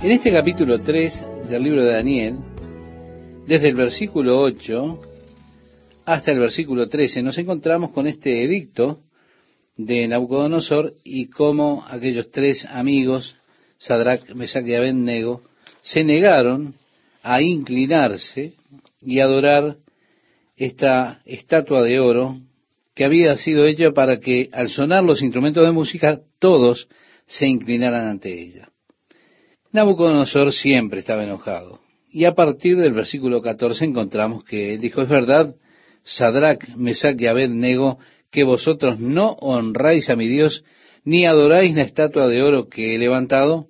En este capítulo 3 del libro de Daniel, desde el versículo 8 hasta el versículo 13, nos encontramos con este edicto de Nabucodonosor y cómo aquellos tres amigos, Sadrach, Mesach y Abednego, se negaron a inclinarse y adorar esta estatua de oro que había sido hecha para que al sonar los instrumentos de música todos se inclinaran ante ella. Nabucodonosor siempre estaba enojado. Y a partir del versículo 14 encontramos que él dijo, es verdad, Sadrach, Mesach y Abednego, que vosotros no honráis a mi Dios, ni adoráis la estatua de oro que he levantado.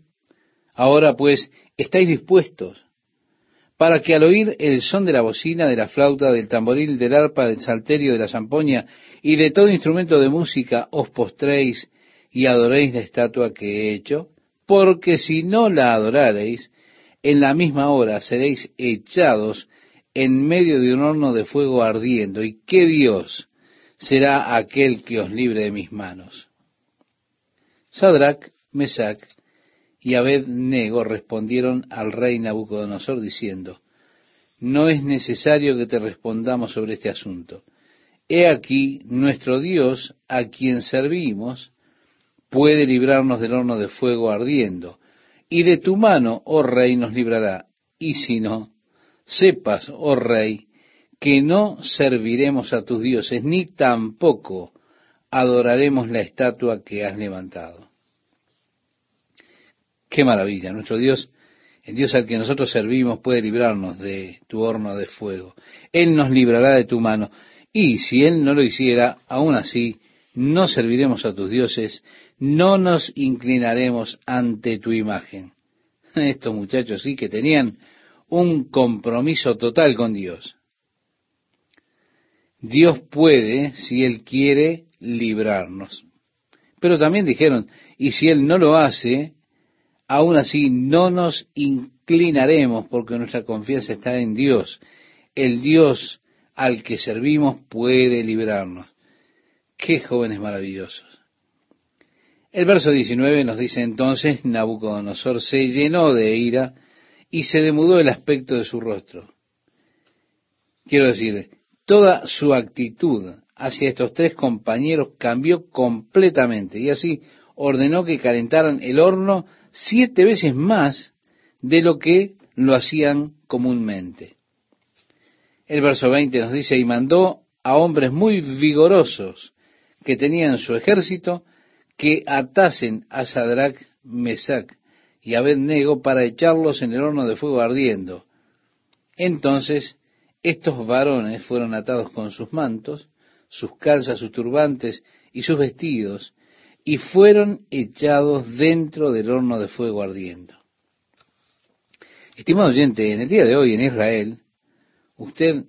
Ahora pues, estáis dispuestos para que al oír el son de la bocina, de la flauta, del tamboril, del arpa, del salterio, de la zampoña y de todo instrumento de música os postréis y adoréis la estatua que he hecho, porque si no la adorareis, en la misma hora seréis echados en medio de un horno de fuego ardiendo. ¿Y qué Dios será aquel que os libre de mis manos? Sadrach, Mesach y Abednego respondieron al rey Nabucodonosor diciendo, no es necesario que te respondamos sobre este asunto. He aquí nuestro Dios a quien servimos puede librarnos del horno de fuego ardiendo, y de tu mano, oh rey, nos librará. Y si no, sepas, oh rey, que no serviremos a tus dioses, ni tampoco adoraremos la estatua que has levantado. Qué maravilla, nuestro Dios, el Dios al que nosotros servimos, puede librarnos de tu horno de fuego. Él nos librará de tu mano. Y si Él no lo hiciera, aún así, no serviremos a tus dioses, no nos inclinaremos ante tu imagen. Estos muchachos sí que tenían un compromiso total con Dios. Dios puede, si Él quiere, librarnos. Pero también dijeron, y si Él no lo hace, aún así no nos inclinaremos porque nuestra confianza está en Dios. El Dios al que servimos puede librarnos. Qué jóvenes maravillosos. El verso 19 nos dice entonces, Nabucodonosor se llenó de ira y se demudó el aspecto de su rostro. Quiero decir, toda su actitud hacia estos tres compañeros cambió completamente y así ordenó que calentaran el horno siete veces más de lo que lo hacían comúnmente. El verso 20 nos dice, y mandó a hombres muy vigorosos que tenían su ejército que atasen a Sadrach, Mesach y Abednego para echarlos en el horno de fuego ardiendo. Entonces estos varones fueron atados con sus mantos, sus calzas, sus turbantes y sus vestidos, y fueron echados dentro del horno de fuego ardiendo. Estimado oyente, en el día de hoy en Israel, usted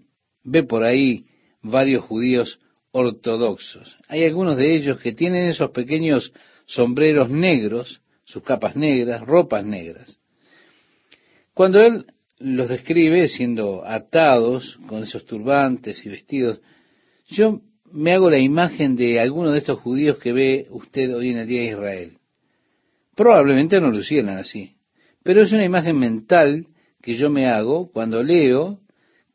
ve por ahí varios judíos ortodoxos. Hay algunos de ellos que tienen esos pequeños sombreros negros, sus capas negras, ropas negras. Cuando él los describe siendo atados con esos turbantes y vestidos, yo me hago la imagen de alguno de estos judíos que ve usted hoy en el día de Israel. Probablemente no lo hicieran así, pero es una imagen mental que yo me hago cuando leo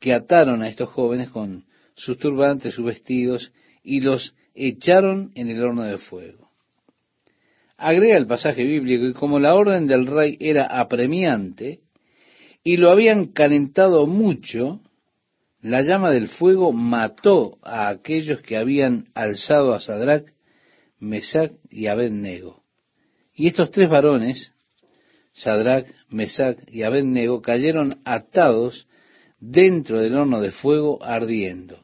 que ataron a estos jóvenes con sus turbantes, sus vestidos, y los echaron en el horno de fuego. Agrega el pasaje bíblico, y como la orden del rey era apremiante, y lo habían calentado mucho, la llama del fuego mató a aquellos que habían alzado a Sadrach, Mesach y Abednego. Y estos tres varones, Sadrach, Mesach y Abednego, cayeron atados dentro del horno de fuego ardiendo.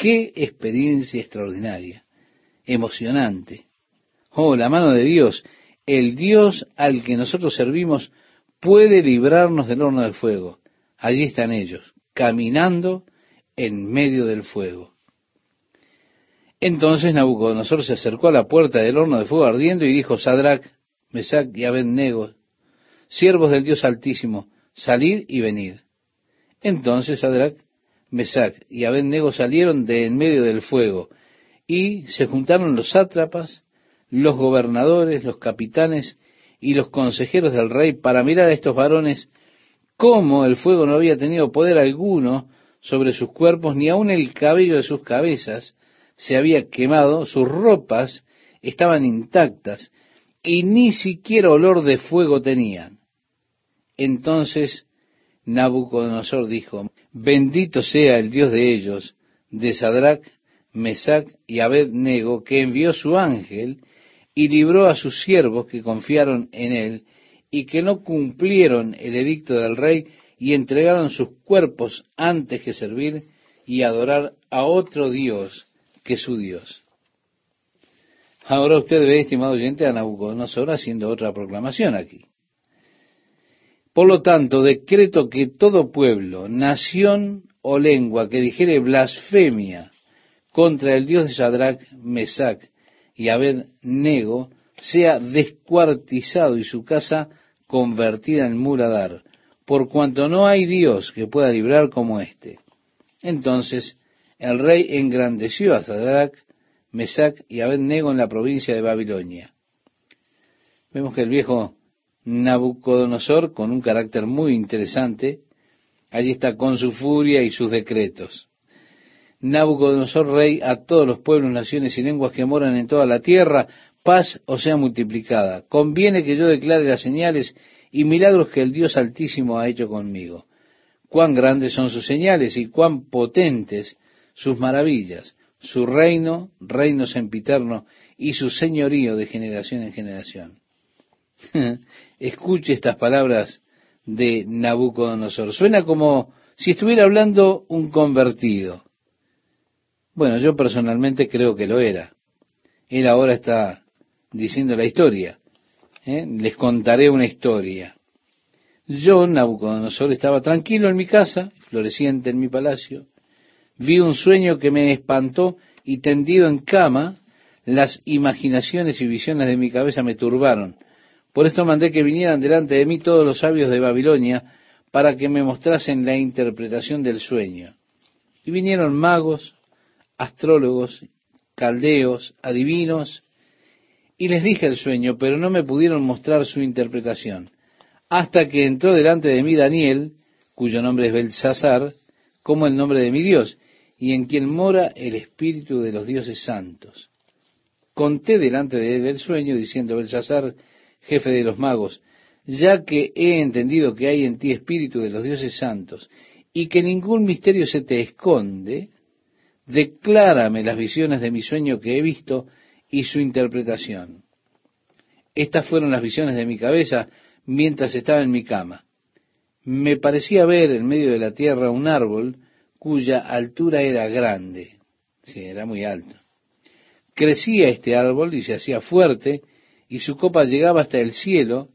Qué experiencia extraordinaria, emocionante. Oh, la mano de Dios, el Dios al que nosotros servimos puede librarnos del horno de fuego. Allí están ellos, caminando en medio del fuego. Entonces Nabucodonosor se acercó a la puerta del horno de fuego ardiendo y dijo, Sadrach, Mesach y Abednego, siervos del Dios Altísimo, salid y venid. Entonces Sadrach, Mesach y Abednego salieron de en medio del fuego y se juntaron los sátrapas, los gobernadores, los capitanes y los consejeros del rey para mirar a estos varones cómo el fuego no había tenido poder alguno sobre sus cuerpos, ni aun el cabello de sus cabezas se había quemado, sus ropas estaban intactas y ni siquiera olor de fuego tenían. Entonces Nabucodonosor dijo, bendito sea el Dios de ellos, de Sadrach, Mesach y Abednego, que envió su ángel y libró a sus siervos que confiaron en él y que no cumplieron el edicto del rey y entregaron sus cuerpos antes que servir y adorar a otro Dios que su Dios. Ahora usted ve, estimado oyente, a Nabucodonosor haciendo otra proclamación aquí. Por lo tanto, decreto que todo pueblo, nación o lengua que dijere blasfemia contra el Dios de Sadrach, Mesach y Abed-Nego sea descuartizado y su casa convertida en muladar, por cuanto no hay Dios que pueda librar como éste. Entonces el rey engrandeció a Sadrach, Mesach y Abed-Nego en la provincia de Babilonia. Vemos que el viejo Nabucodonosor, con un carácter muy interesante, allí está con su furia y sus decretos. Nabucodonosor, rey a todos los pueblos, naciones y lenguas que moran en toda la tierra, paz o sea multiplicada. Conviene que yo declare las señales y milagros que el Dios Altísimo ha hecho conmigo. Cuán grandes son sus señales y cuán potentes sus maravillas, su reino, reino sempiterno, y su señorío de generación en generación. Escuche estas palabras de Nabucodonosor. Suena como si estuviera hablando un convertido. Bueno, yo personalmente creo que lo era. Él ahora está diciendo la historia. ¿eh? Les contaré una historia. Yo, Nabucodonosor, estaba tranquilo en mi casa, floreciente en mi palacio. Vi un sueño que me espantó y tendido en cama, las imaginaciones y visiones de mi cabeza me turbaron. Por esto mandé que vinieran delante de mí todos los sabios de Babilonia para que me mostrasen la interpretación del sueño. Y vinieron magos, astrólogos, caldeos, adivinos, y les dije el sueño, pero no me pudieron mostrar su interpretación, hasta que entró delante de mí Daniel, cuyo nombre es Belsasar, como el nombre de mi Dios, y en quien mora el espíritu de los dioses santos. Conté delante de él el sueño, diciendo Belsasar, jefe de los magos, ya que he entendido que hay en ti espíritu de los dioses santos, y que ningún misterio se te esconde, declárame las visiones de mi sueño que he visto y su interpretación. Estas fueron las visiones de mi cabeza mientras estaba en mi cama. Me parecía ver en medio de la tierra un árbol cuya altura era grande. Sí, era muy alto. Crecía este árbol y se hacía fuerte y su copa llegaba hasta el cielo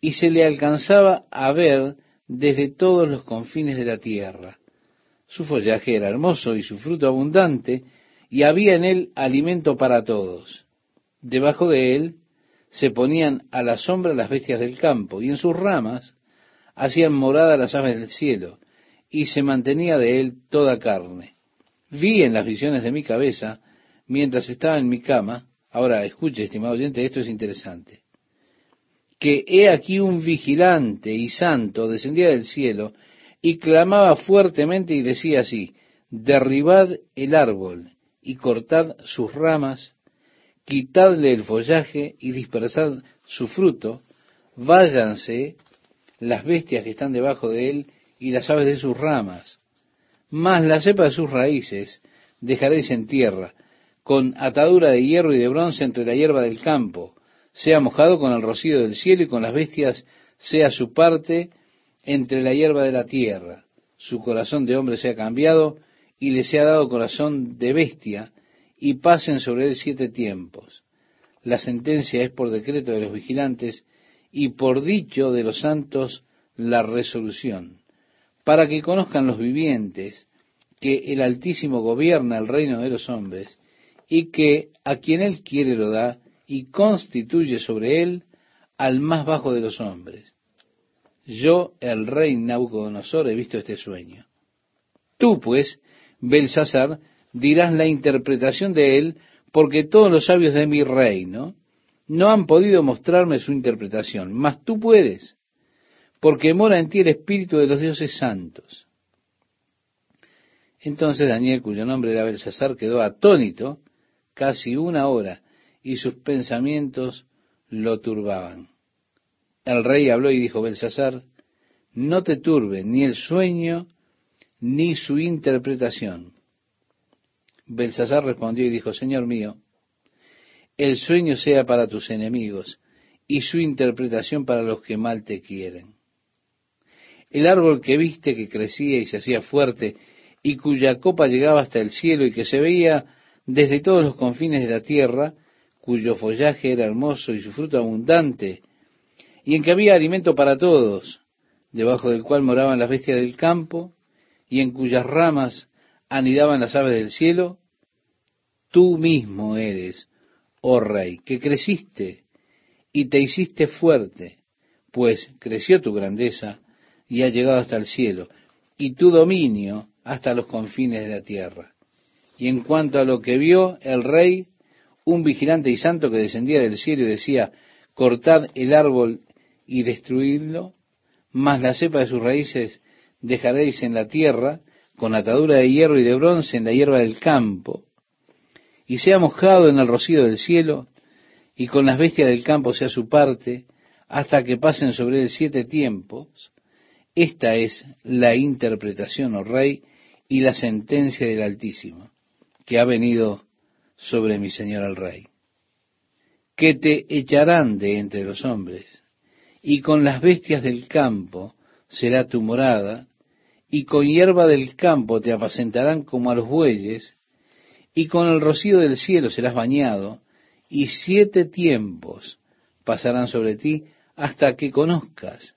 y se le alcanzaba a ver desde todos los confines de la tierra. Su follaje era hermoso y su fruto abundante, y había en él alimento para todos. Debajo de él se ponían a la sombra las bestias del campo, y en sus ramas hacían morada las aves del cielo, y se mantenía de él toda carne. Vi en las visiones de mi cabeza, mientras estaba en mi cama, ahora escuche, estimado oyente, esto es interesante, que he aquí un vigilante y santo descendía del cielo, y clamaba fuertemente y decía así, derribad el árbol y cortad sus ramas, quitadle el follaje y dispersad su fruto, váyanse las bestias que están debajo de él y las aves de sus ramas, mas la cepa de sus raíces dejaréis en tierra, con atadura de hierro y de bronce entre la hierba del campo, sea mojado con el rocío del cielo y con las bestias sea su parte entre la hierba de la tierra. Su corazón de hombre se ha cambiado y le ha dado corazón de bestia y pasen sobre él siete tiempos. La sentencia es por decreto de los vigilantes y por dicho de los santos la resolución, para que conozcan los vivientes que el Altísimo gobierna el reino de los hombres y que a quien él quiere lo da y constituye sobre él al más bajo de los hombres. Yo, el rey Nabucodonosor, he visto este sueño. Tú, pues, Belsasar, dirás la interpretación de él, porque todos los sabios de mi reino no han podido mostrarme su interpretación, mas tú puedes, porque mora en ti el espíritu de los dioses santos. Entonces Daniel, cuyo nombre era Belsasar, quedó atónito casi una hora, y sus pensamientos lo turbaban. El rey habló y dijo, Belsasar, no te turbe ni el sueño ni su interpretación. Belsasar respondió y dijo, Señor mío, el sueño sea para tus enemigos y su interpretación para los que mal te quieren. El árbol que viste que crecía y se hacía fuerte y cuya copa llegaba hasta el cielo y que se veía desde todos los confines de la tierra, cuyo follaje era hermoso y su fruto abundante, y en que había alimento para todos, debajo del cual moraban las bestias del campo, y en cuyas ramas anidaban las aves del cielo, tú mismo eres, oh rey, que creciste y te hiciste fuerte, pues creció tu grandeza y ha llegado hasta el cielo, y tu dominio hasta los confines de la tierra. Y en cuanto a lo que vio el rey, un vigilante y santo que descendía del cielo y decía, cortad el árbol y destruidlo, mas la cepa de sus raíces dejaréis en la tierra, con atadura de hierro y de bronce en la hierba del campo, y sea mojado en el rocío del cielo, y con las bestias del campo sea su parte, hasta que pasen sobre él siete tiempos. Esta es la interpretación, oh rey, y la sentencia del Altísimo, que ha venido sobre mi Señor el Rey. Que te echarán de entre los hombres, y con las bestias del campo será tu morada, y con hierba del campo te apacentarán como a los bueyes, y con el rocío del cielo serás bañado, y siete tiempos pasarán sobre ti hasta que conozcas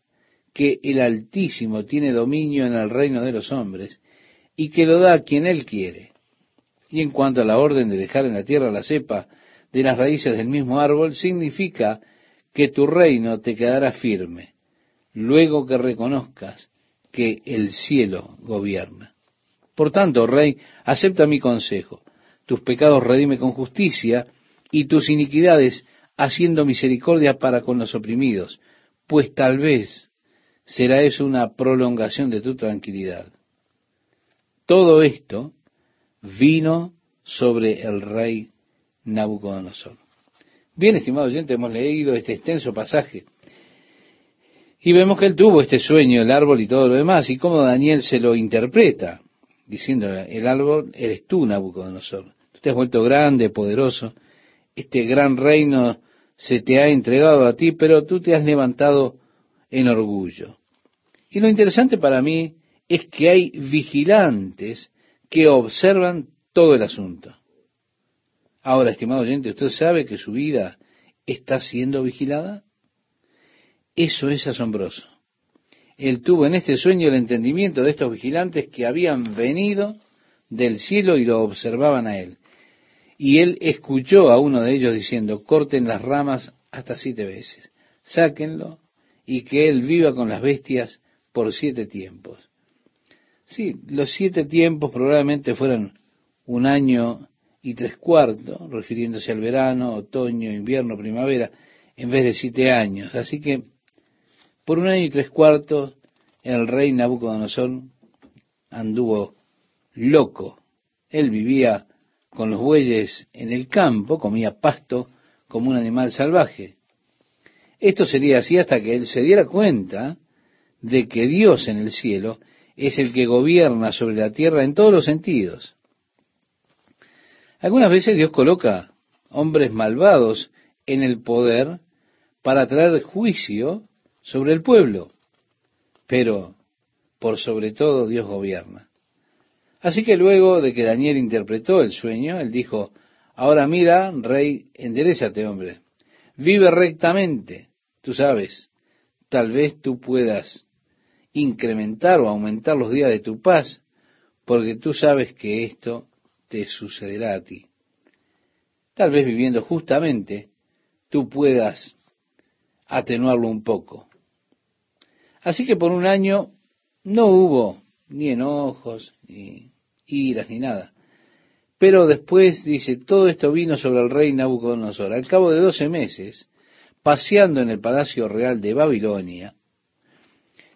que el Altísimo tiene dominio en el reino de los hombres, y que lo da a quien él quiere. Y en cuanto a la orden de dejar en la tierra la cepa de las raíces del mismo árbol, significa que tu reino te quedará firme, luego que reconozcas que el cielo gobierna. Por tanto, rey, acepta mi consejo tus pecados redime con justicia, y tus iniquidades haciendo misericordia para con los oprimidos, pues tal vez será eso una prolongación de tu tranquilidad. Todo esto vino sobre el rey Nabucodonosor. Bien, estimado oyente, hemos leído este extenso pasaje y vemos que él tuvo este sueño, el árbol y todo lo demás, y cómo Daniel se lo interpreta diciendo, el árbol eres tú, Nabucodonosor. Tú te has vuelto grande, poderoso, este gran reino se te ha entregado a ti, pero tú te has levantado en orgullo. Y lo interesante para mí es que hay vigilantes que observan todo el asunto. Ahora, estimado oyente, ¿usted sabe que su vida está siendo vigilada? Eso es asombroso él tuvo en este sueño el entendimiento de estos vigilantes que habían venido del cielo y lo observaban a él. Y él escuchó a uno de ellos diciendo, corten las ramas hasta siete veces, sáquenlo y que él viva con las bestias por siete tiempos. Sí, los siete tiempos probablemente fueran un año y tres cuartos, refiriéndose al verano, otoño, invierno, primavera, en vez de siete años. Así que por un año y tres cuartos, el rey Nabucodonosor anduvo loco. Él vivía con los bueyes en el campo, comía pasto como un animal salvaje. Esto sería así hasta que él se diera cuenta de que Dios en el cielo es el que gobierna sobre la tierra en todos los sentidos. Algunas veces Dios coloca hombres malvados en el poder para traer juicio sobre el pueblo, pero por sobre todo Dios gobierna. Así que luego de que Daniel interpretó el sueño, él dijo, ahora mira, rey, enderezate, hombre, vive rectamente, Tú sabes, tal vez tú puedas incrementar o aumentar los días de tu paz, porque tú sabes que esto te sucederá a ti. Tal vez viviendo justamente, tú puedas atenuarlo un poco. Así que por un año no hubo ni enojos, ni iras, ni nada. Pero después dice, todo esto vino sobre el rey Nabucodonosor. Al cabo de doce meses, paseando en el palacio real de Babilonia,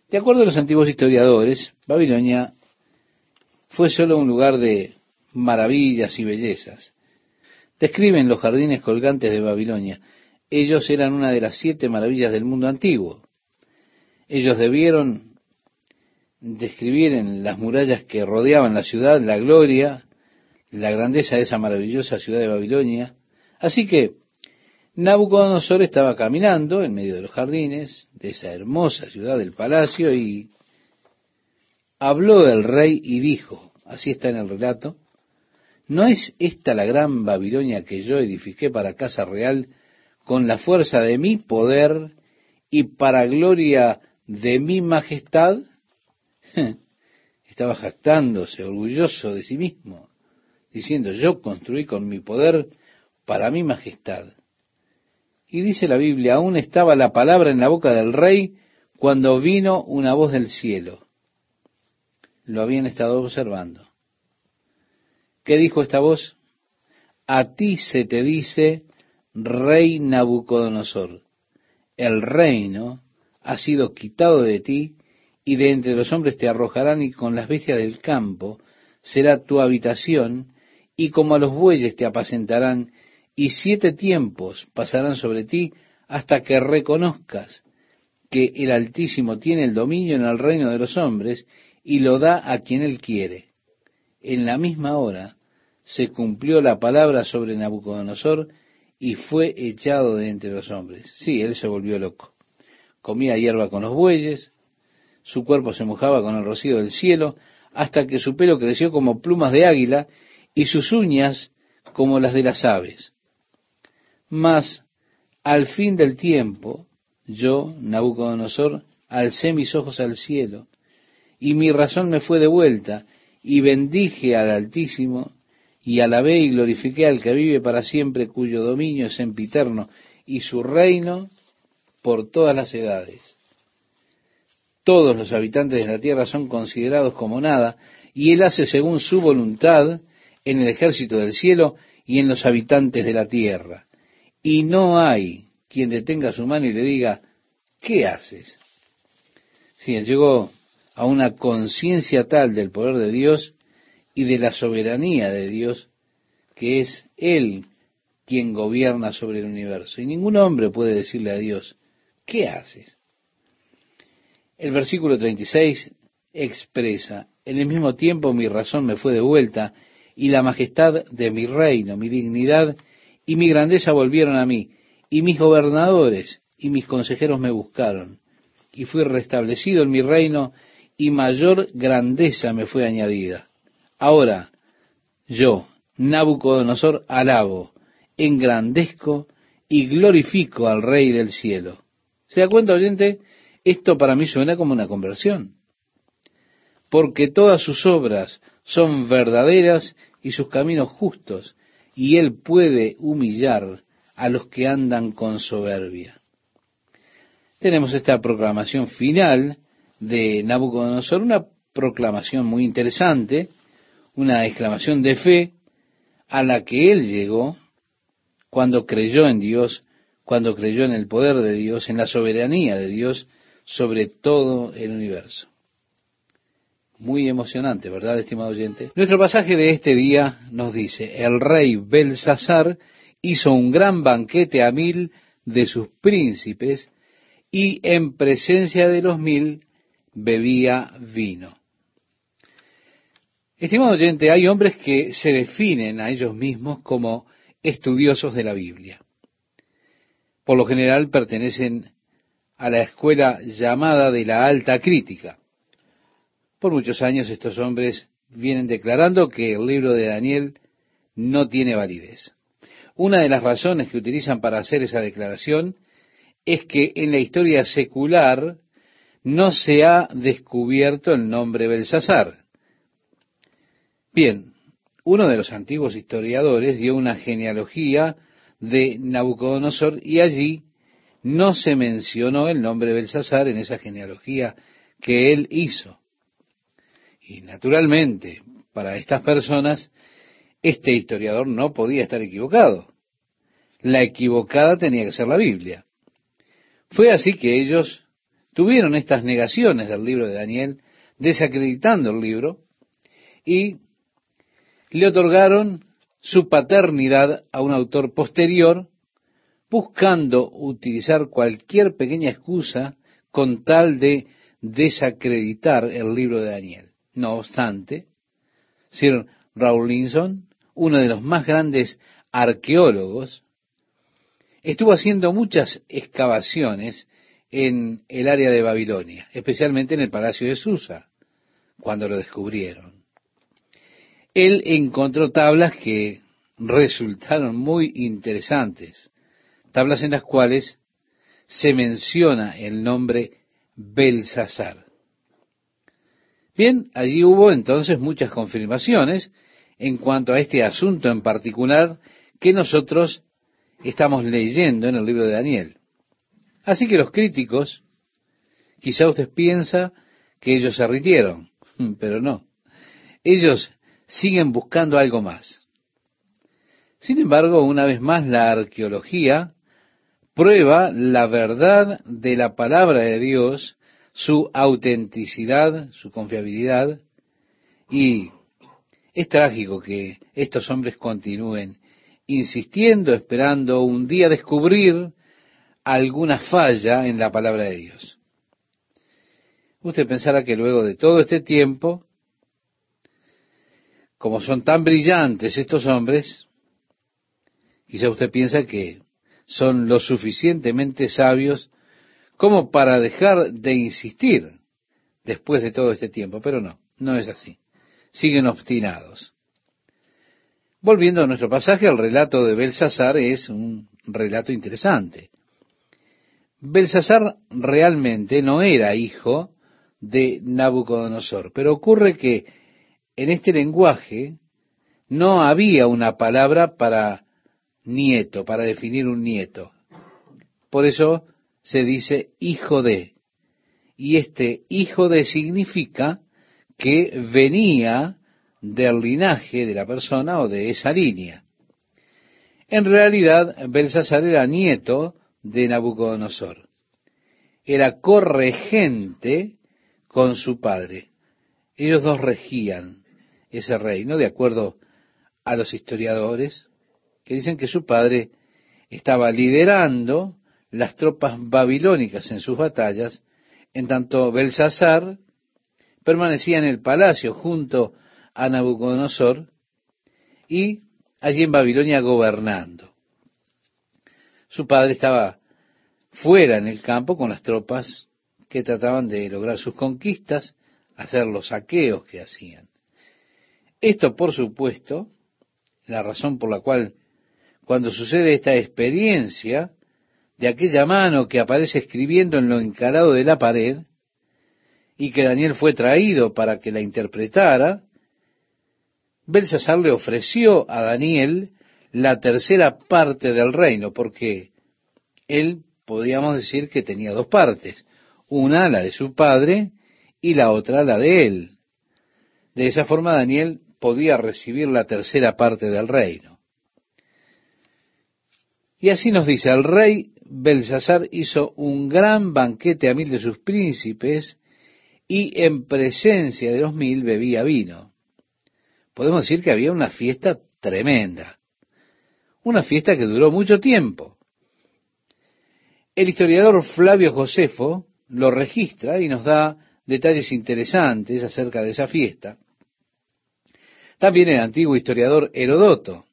de acuerdo a los antiguos historiadores, Babilonia fue solo un lugar de maravillas y bellezas. Describen los jardines colgantes de Babilonia. Ellos eran una de las siete maravillas del mundo antiguo. Ellos debieron describir en las murallas que rodeaban la ciudad la gloria, la grandeza de esa maravillosa ciudad de Babilonia. Así que Nabucodonosor estaba caminando en medio de los jardines de esa hermosa ciudad del palacio y habló del rey y dijo, así está en el relato, ¿no es esta la gran Babilonia que yo edifiqué para casa real con la fuerza de mi poder y para gloria de mi majestad? Estaba jactándose, orgulloso de sí mismo, diciendo, yo construí con mi poder para mi majestad. Y dice la Biblia, aún estaba la palabra en la boca del rey cuando vino una voz del cielo. Lo habían estado observando. ¿Qué dijo esta voz? A ti se te dice, rey Nabucodonosor, el reino ha sido quitado de ti y de entre los hombres te arrojarán y con las bestias del campo será tu habitación y como a los bueyes te apacentarán y siete tiempos pasarán sobre ti hasta que reconozcas que el Altísimo tiene el dominio en el reino de los hombres y lo da a quien él quiere. En la misma hora se cumplió la palabra sobre Nabucodonosor y fue echado de entre los hombres. Sí, él se volvió loco. Comía hierba con los bueyes, su cuerpo se mojaba con el rocío del cielo, hasta que su pelo creció como plumas de águila y sus uñas como las de las aves. Mas al fin del tiempo, yo, Nabucodonosor, alcé mis ojos al cielo, y mi razón me fue de vuelta, y bendije al Altísimo, y alabé y glorifiqué al que vive para siempre, cuyo dominio es sempiterno, y su reino por todas las edades. Todos los habitantes de la tierra son considerados como nada, y él hace según su voluntad en el ejército del cielo y en los habitantes de la tierra y no hay quien detenga su mano y le diga, ¿qué haces? Si él llegó a una conciencia tal del poder de Dios y de la soberanía de Dios, que es Él quien gobierna sobre el universo. Y ningún hombre puede decirle a Dios, ¿qué haces? El versículo 36 expresa, en el mismo tiempo mi razón me fue de vuelta y la majestad de mi reino, mi dignidad y mi grandeza volvieron a mí, y mis gobernadores y mis consejeros me buscaron, y fui restablecido en mi reino, y mayor grandeza me fue añadida. Ahora, yo, Nabucodonosor, alabo, engrandezco y glorifico al Rey del cielo. ¿Se da cuenta, oyente? Esto para mí suena como una conversión. Porque todas sus obras son verdaderas y sus caminos justos, y él puede humillar a los que andan con soberbia. Tenemos esta proclamación final de Nabucodonosor, una proclamación muy interesante, una exclamación de fe a la que él llegó cuando creyó en Dios, cuando creyó en el poder de Dios, en la soberanía de Dios sobre todo el universo. Muy emocionante, ¿verdad, estimado oyente? Nuestro pasaje de este día nos dice, el rey Belsasar hizo un gran banquete a mil de sus príncipes y en presencia de los mil bebía vino. Estimado oyente, hay hombres que se definen a ellos mismos como estudiosos de la Biblia. Por lo general pertenecen a la escuela llamada de la alta crítica. Por muchos años estos hombres vienen declarando que el libro de Daniel no tiene validez. Una de las razones que utilizan para hacer esa declaración es que en la historia secular no se ha descubierto el nombre Belsasar. Bien, uno de los antiguos historiadores dio una genealogía de Nabucodonosor y allí no se mencionó el nombre Belsasar en esa genealogía que él hizo. Y naturalmente, para estas personas, este historiador no podía estar equivocado. La equivocada tenía que ser la Biblia. Fue así que ellos tuvieron estas negaciones del libro de Daniel, desacreditando el libro, y le otorgaron su paternidad a un autor posterior, buscando utilizar cualquier pequeña excusa con tal de desacreditar el libro de Daniel. No obstante, Sir Rawlinson, uno de los más grandes arqueólogos, estuvo haciendo muchas excavaciones en el área de Babilonia, especialmente en el palacio de Susa, cuando lo descubrieron. Él encontró tablas que resultaron muy interesantes, tablas en las cuales se menciona el nombre Belsasar. Bien, allí hubo entonces muchas confirmaciones en cuanto a este asunto en particular que nosotros estamos leyendo en el libro de Daniel. Así que los críticos, quizá usted piensa que ellos se rindieron, pero no. Ellos siguen buscando algo más. Sin embargo, una vez más, la arqueología prueba la verdad de la palabra de Dios, su autenticidad, su confiabilidad, y es trágico que estos hombres continúen insistiendo, esperando un día descubrir alguna falla en la palabra de Dios. Usted pensará que luego de todo este tiempo, como son tan brillantes estos hombres, quizá usted piensa que son lo suficientemente sabios como para dejar de insistir después de todo este tiempo, pero no, no es así. Siguen obstinados. Volviendo a nuestro pasaje, el relato de Belsasar es un relato interesante. Belsasar realmente no era hijo de Nabucodonosor, pero ocurre que en este lenguaje no había una palabra para nieto, para definir un nieto. Por eso se dice hijo de. Y este hijo de significa que venía del linaje de la persona o de esa línea. En realidad, Belsasar era nieto de Nabucodonosor. Era corregente con su padre. Ellos dos regían ese reino, de acuerdo a los historiadores, que dicen que su padre estaba liderando las tropas babilónicas en sus batallas, en tanto Belsasar permanecía en el palacio junto a Nabucodonosor y allí en Babilonia gobernando. Su padre estaba fuera en el campo con las tropas que trataban de lograr sus conquistas, hacer los saqueos que hacían. Esto, por supuesto, la razón por la cual cuando sucede esta experiencia de aquella mano que aparece escribiendo en lo encarado de la pared, y que Daniel fue traído para que la interpretara, Belsasar le ofreció a Daniel la tercera parte del reino, porque él podríamos decir que tenía dos partes, una la de su padre y la otra la de él. De esa forma Daniel podía recibir la tercera parte del reino. Y así nos dice, el rey Belsasar hizo un gran banquete a mil de sus príncipes y en presencia de los mil bebía vino podemos decir que había una fiesta tremenda, una fiesta que duró mucho tiempo. El historiador Flavio Josefo lo registra y nos da detalles interesantes acerca de esa fiesta. También el antiguo historiador Herodoto.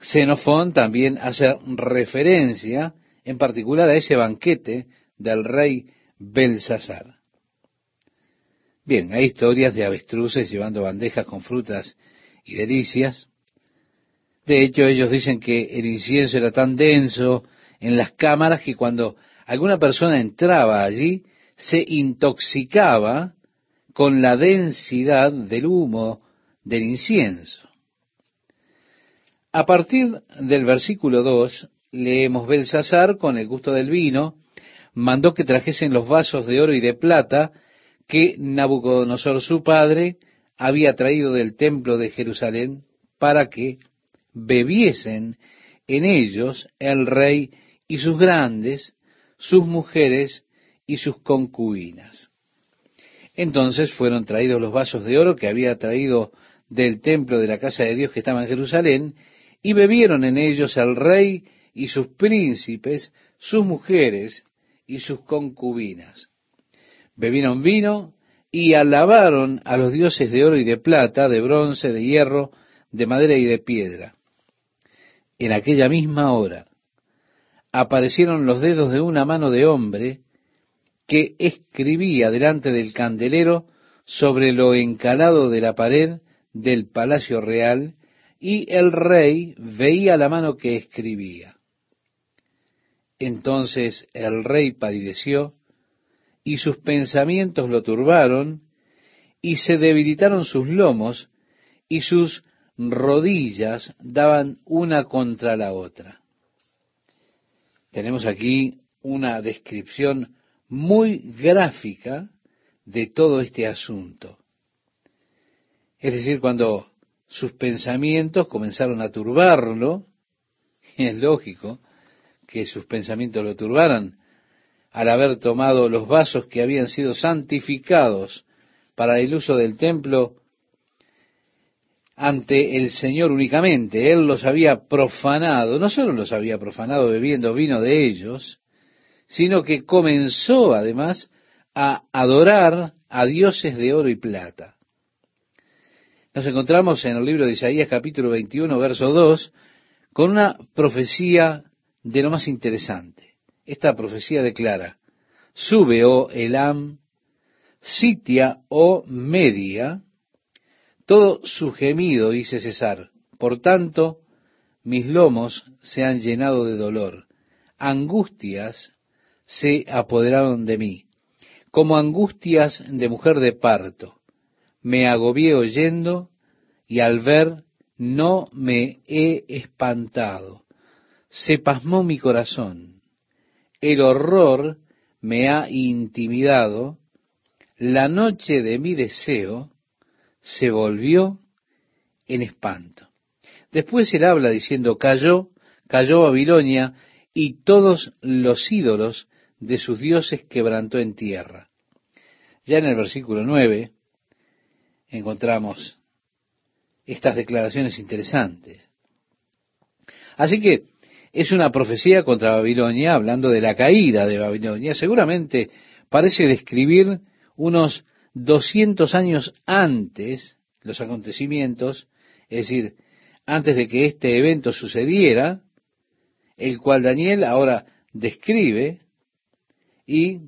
Xenofón también hace referencia en particular a ese banquete del rey Belsasar. Bien, hay historias de avestruces llevando bandejas con frutas y delicias. De hecho, ellos dicen que el incienso era tan denso en las cámaras que cuando alguna persona entraba allí, se intoxicaba con la densidad del humo del incienso. A partir del versículo 2, leemos Belsasar, con el gusto del vino, mandó que trajesen los vasos de oro y de plata que Nabucodonosor su padre había traído del templo de Jerusalén para que bebiesen en ellos el rey y sus grandes, sus mujeres y sus concubinas. Entonces fueron traídos los vasos de oro que había traído del templo de la casa de Dios que estaba en Jerusalén, y bebieron en ellos el rey y sus príncipes, sus mujeres y sus concubinas. Bebieron vino y alabaron a los dioses de oro y de plata, de bronce, de hierro, de madera y de piedra. En aquella misma hora aparecieron los dedos de una mano de hombre que escribía delante del candelero sobre lo encalado de la pared del palacio real, y el rey veía la mano que escribía. Entonces el rey palideció, y sus pensamientos lo turbaron, y se debilitaron sus lomos, y sus rodillas daban una contra la otra. Tenemos aquí una descripción muy gráfica de todo este asunto. Es decir, cuando sus pensamientos comenzaron a turbarlo, y es lógico que sus pensamientos lo turbaran al haber tomado los vasos que habían sido santificados para el uso del templo ante el Señor únicamente. Él los había profanado, no solo los había profanado bebiendo vino de ellos, sino que comenzó además a adorar a dioses de oro y plata. Nos encontramos en el libro de Isaías capítulo 21, verso 2, con una profecía de lo más interesante. Esta profecía declara, sube, oh Elam, sitia, oh Media, todo su gemido hice cesar. Por tanto, mis lomos se han llenado de dolor. Angustias se apoderaron de mí, como angustias de mujer de parto. Me agobié oyendo y al ver no me he espantado. Se pasmó mi corazón. El horror me ha intimidado. La noche de mi deseo se volvió en espanto. Después él habla diciendo, cayó, cayó Babilonia y todos los ídolos de sus dioses quebrantó en tierra. Ya en el versículo 9 encontramos estas declaraciones interesantes. Así que es una profecía contra Babilonia, hablando de la caída de Babilonia. Seguramente parece describir unos 200 años antes los acontecimientos, es decir, antes de que este evento sucediera, el cual Daniel ahora describe y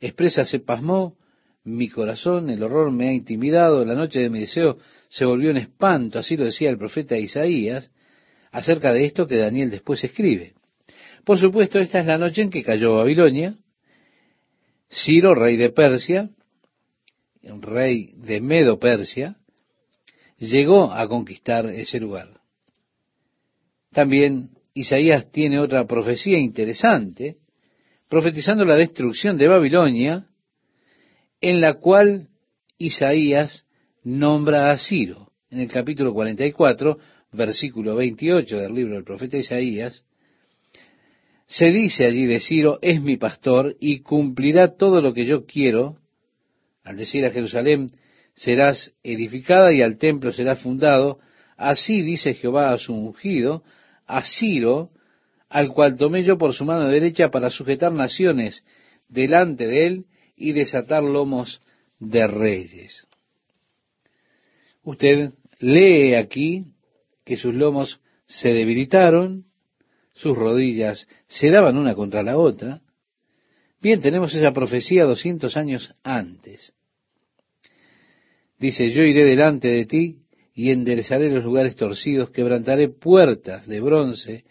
expresa, se pasmó mi corazón, el horror me ha intimidado, la noche de mi deseo se volvió en espanto, así lo decía el profeta Isaías, acerca de esto que Daniel después escribe. Por supuesto, esta es la noche en que cayó Babilonia, Ciro, rey de Persia, rey de Medo Persia, llegó a conquistar ese lugar. También Isaías tiene otra profecía interesante, profetizando la destrucción de Babilonia, en la cual Isaías nombra a Ciro. En el capítulo 44, versículo 28 del libro del profeta Isaías, se dice allí de Ciro, es mi pastor y cumplirá todo lo que yo quiero al decir a Jerusalén, serás edificada y al templo serás fundado, así dice Jehová a su ungido, a Ciro, al cual tomé yo por su mano derecha para sujetar naciones delante de él y desatar lomos de reyes. Usted lee aquí que sus lomos se debilitaron, sus rodillas se daban una contra la otra, Bien, tenemos esa profecía 200 años antes. Dice, yo iré delante de ti y enderezaré los lugares torcidos, quebrantaré puertas de bronce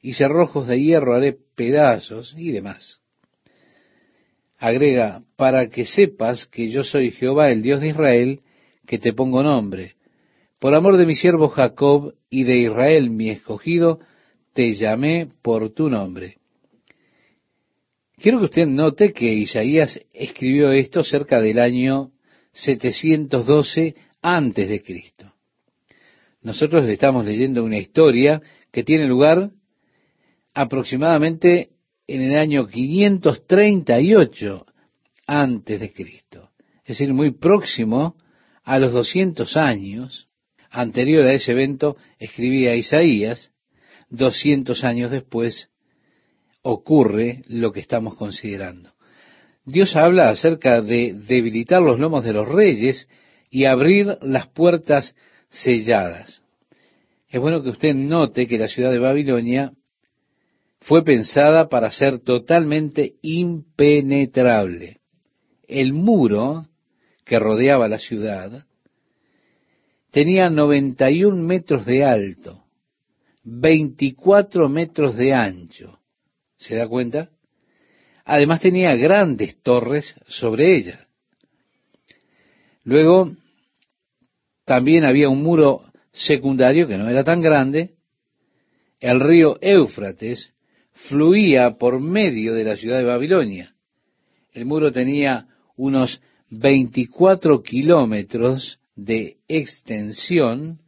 y cerrojos de hierro haré pedazos y demás. Agrega, para que sepas que yo soy Jehová, el Dios de Israel, que te pongo nombre. Por amor de mi siervo Jacob y de Israel, mi escogido, te llamé por tu nombre. Quiero que usted note que Isaías escribió esto cerca del año 712 antes de Cristo. Nosotros estamos leyendo una historia que tiene lugar aproximadamente en el año 538 antes de Cristo. Es decir, muy próximo a los 200 años anterior a ese evento escribía Isaías, 200 años después ocurre lo que estamos considerando. Dios habla acerca de debilitar los lomos de los reyes y abrir las puertas selladas. Es bueno que usted note que la ciudad de Babilonia fue pensada para ser totalmente impenetrable. El muro que rodeaba la ciudad tenía 91 metros de alto, 24 metros de ancho. ¿Se da cuenta? Además tenía grandes torres sobre ella. Luego, también había un muro secundario que no era tan grande. El río Éufrates fluía por medio de la ciudad de Babilonia. El muro tenía unos 24 kilómetros de extensión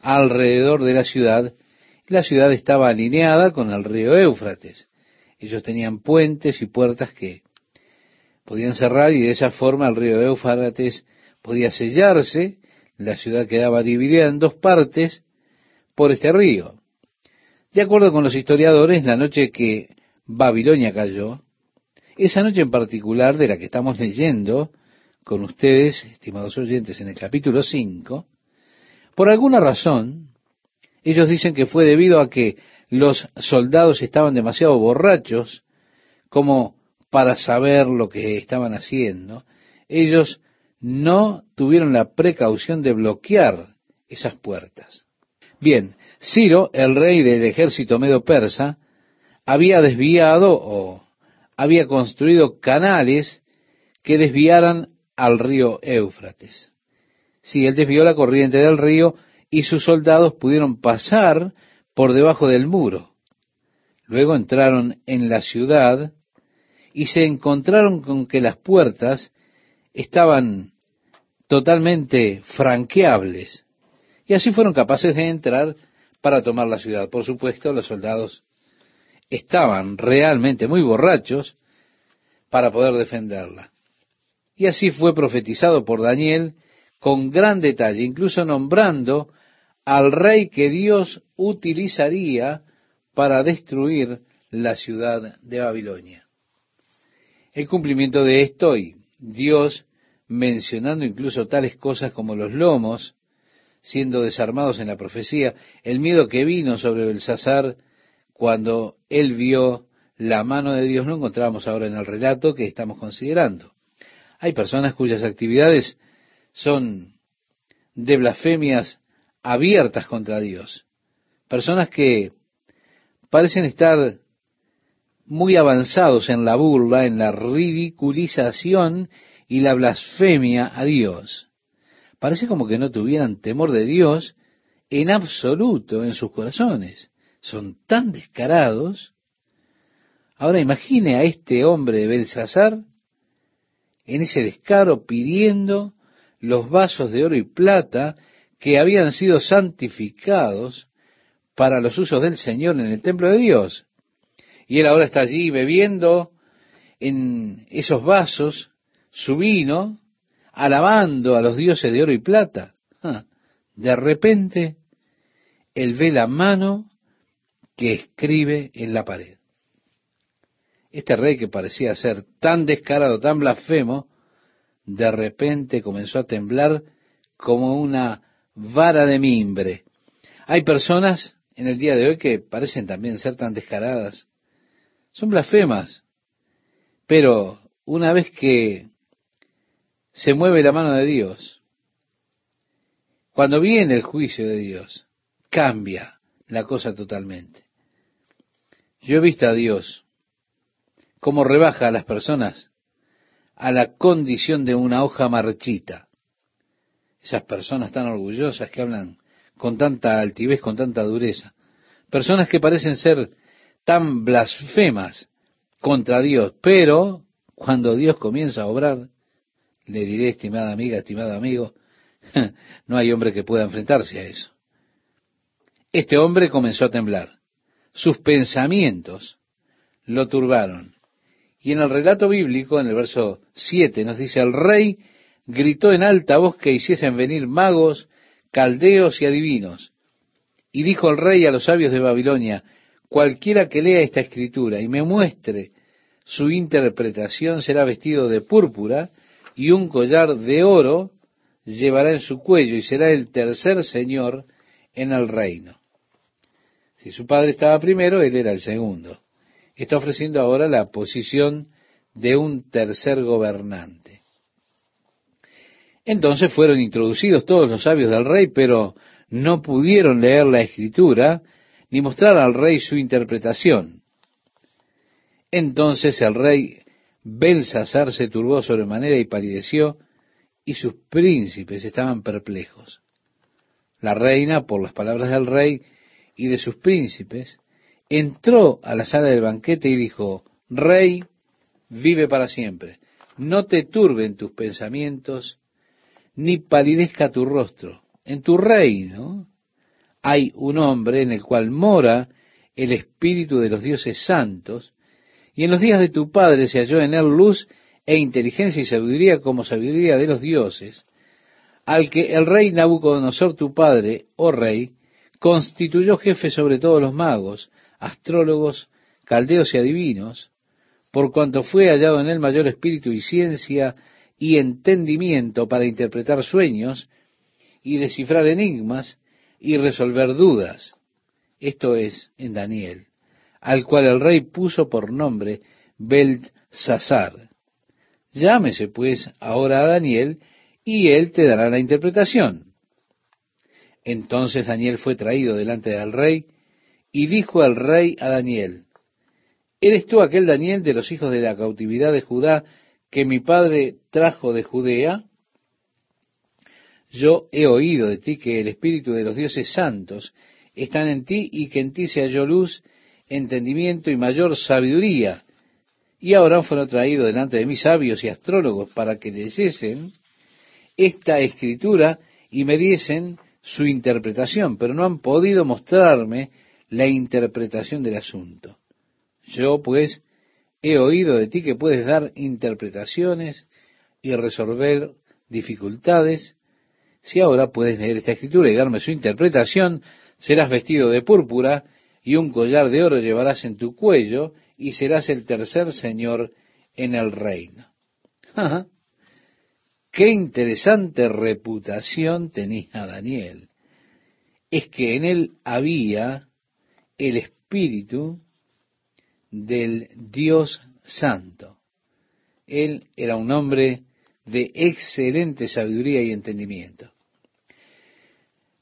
alrededor de la ciudad. La ciudad estaba alineada con el río Éufrates. Ellos tenían puentes y puertas que podían cerrar y de esa forma el río Éufrates podía sellarse, la ciudad quedaba dividida en dos partes por este río. De acuerdo con los historiadores, la noche que Babilonia cayó, esa noche en particular de la que estamos leyendo con ustedes, estimados oyentes, en el capítulo 5, por alguna razón, ellos dicen que fue debido a que los soldados estaban demasiado borrachos como para saber lo que estaban haciendo. Ellos no tuvieron la precaución de bloquear esas puertas. Bien, Ciro, el rey del ejército medo-persa, había desviado o había construido canales que desviaran al río Éufrates. Sí, él desvió la corriente del río y sus soldados pudieron pasar por debajo del muro. Luego entraron en la ciudad y se encontraron con que las puertas estaban totalmente franqueables. Y así fueron capaces de entrar para tomar la ciudad. Por supuesto, los soldados estaban realmente muy borrachos para poder defenderla. Y así fue profetizado por Daniel con gran detalle, incluso nombrando al rey que Dios utilizaría para destruir la ciudad de Babilonia. El cumplimiento de esto y Dios mencionando incluso tales cosas como los lomos siendo desarmados en la profecía, el miedo que vino sobre Belsasar cuando él vio la mano de Dios, lo encontramos ahora en el relato que estamos considerando. Hay personas cuyas actividades son de blasfemias abiertas contra Dios. Personas que parecen estar muy avanzados en la burla, en la ridiculización y la blasfemia a Dios. Parece como que no tuvieran temor de Dios en absoluto en sus corazones. Son tan descarados. Ahora imagine a este hombre de Belsasar en ese descaro pidiendo los vasos de oro y plata que habían sido santificados para los usos del Señor en el templo de Dios. Y él ahora está allí bebiendo en esos vasos su vino, alabando a los dioses de oro y plata. Ah, de repente, él ve la mano que escribe en la pared. Este rey que parecía ser tan descarado, tan blasfemo, de repente comenzó a temblar como una vara de mimbre. Hay personas en el día de hoy que parecen también ser tan descaradas. Son blasfemas. Pero una vez que se mueve la mano de Dios, cuando viene el juicio de Dios, cambia la cosa totalmente. Yo he visto a Dios cómo rebaja a las personas a la condición de una hoja marchita. Esas personas tan orgullosas que hablan con tanta altivez, con tanta dureza. Personas que parecen ser tan blasfemas contra Dios, pero cuando Dios comienza a obrar, le diré, estimada amiga, estimado amigo, no hay hombre que pueda enfrentarse a eso. Este hombre comenzó a temblar. Sus pensamientos lo turbaron. Y en el relato bíblico, en el verso 7, nos dice, el rey gritó en alta voz que hiciesen venir magos, caldeos y adivinos. Y dijo el rey a los sabios de Babilonia, cualquiera que lea esta escritura y me muestre su interpretación será vestido de púrpura y un collar de oro llevará en su cuello y será el tercer señor en el reino. Si su padre estaba primero, él era el segundo. Está ofreciendo ahora la posición de un tercer gobernante. Entonces fueron introducidos todos los sabios del rey, pero no pudieron leer la escritura ni mostrar al rey su interpretación. Entonces el rey Belsasar se turbó sobremanera y palideció, y sus príncipes estaban perplejos. La reina, por las palabras del rey y de sus príncipes, entró a la sala del banquete y dijo, Rey, vive para siempre, no te turben tus pensamientos, ni palidezca tu rostro. En tu reino hay un hombre en el cual mora el espíritu de los dioses santos, y en los días de tu padre se halló en él luz e inteligencia y sabiduría como sabiduría de los dioses, al que el rey Nabucodonosor tu padre, oh rey, constituyó jefe sobre todos los magos, astrólogos, caldeos y adivinos, por cuanto fue hallado en él mayor espíritu y ciencia y entendimiento para interpretar sueños y descifrar enigmas y resolver dudas. Esto es en Daniel, al cual el rey puso por nombre Beltsasar. Llámese pues ahora a Daniel y él te dará la interpretación. Entonces Daniel fue traído delante del rey y dijo al rey a Daniel, ¿eres tú aquel Daniel de los hijos de la cautividad de Judá que mi padre trajo de Judea? Yo he oído de ti que el espíritu de los dioses santos están en ti y que en ti se halló luz, entendimiento y mayor sabiduría. Y ahora fueron traídos delante de mis sabios y astrólogos para que leyesen esta escritura y me diesen su interpretación, pero no han podido mostrarme la interpretación del asunto. Yo, pues, he oído de ti que puedes dar interpretaciones y resolver dificultades. Si ahora puedes leer esta escritura y darme su interpretación, serás vestido de púrpura y un collar de oro llevarás en tu cuello y serás el tercer señor en el reino. Qué interesante reputación tenía Daniel. Es que en él había el espíritu del Dios Santo. Él era un hombre de excelente sabiduría y entendimiento.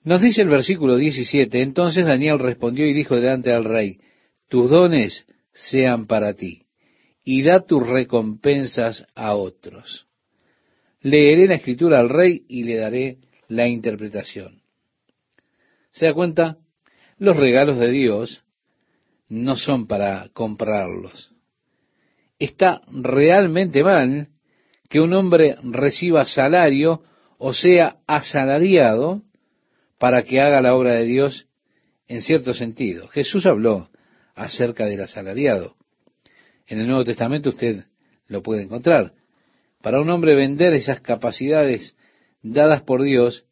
Nos dice el versículo 17, entonces Daniel respondió y dijo delante del rey, tus dones sean para ti, y da tus recompensas a otros. Leeré la escritura al rey y le daré la interpretación. ¿Se da cuenta? Los regalos de Dios no son para comprarlos. Está realmente mal que un hombre reciba salario o sea asalariado para que haga la obra de Dios en cierto sentido. Jesús habló acerca del asalariado. En el Nuevo Testamento usted lo puede encontrar. Para un hombre vender esas capacidades dadas por Dios,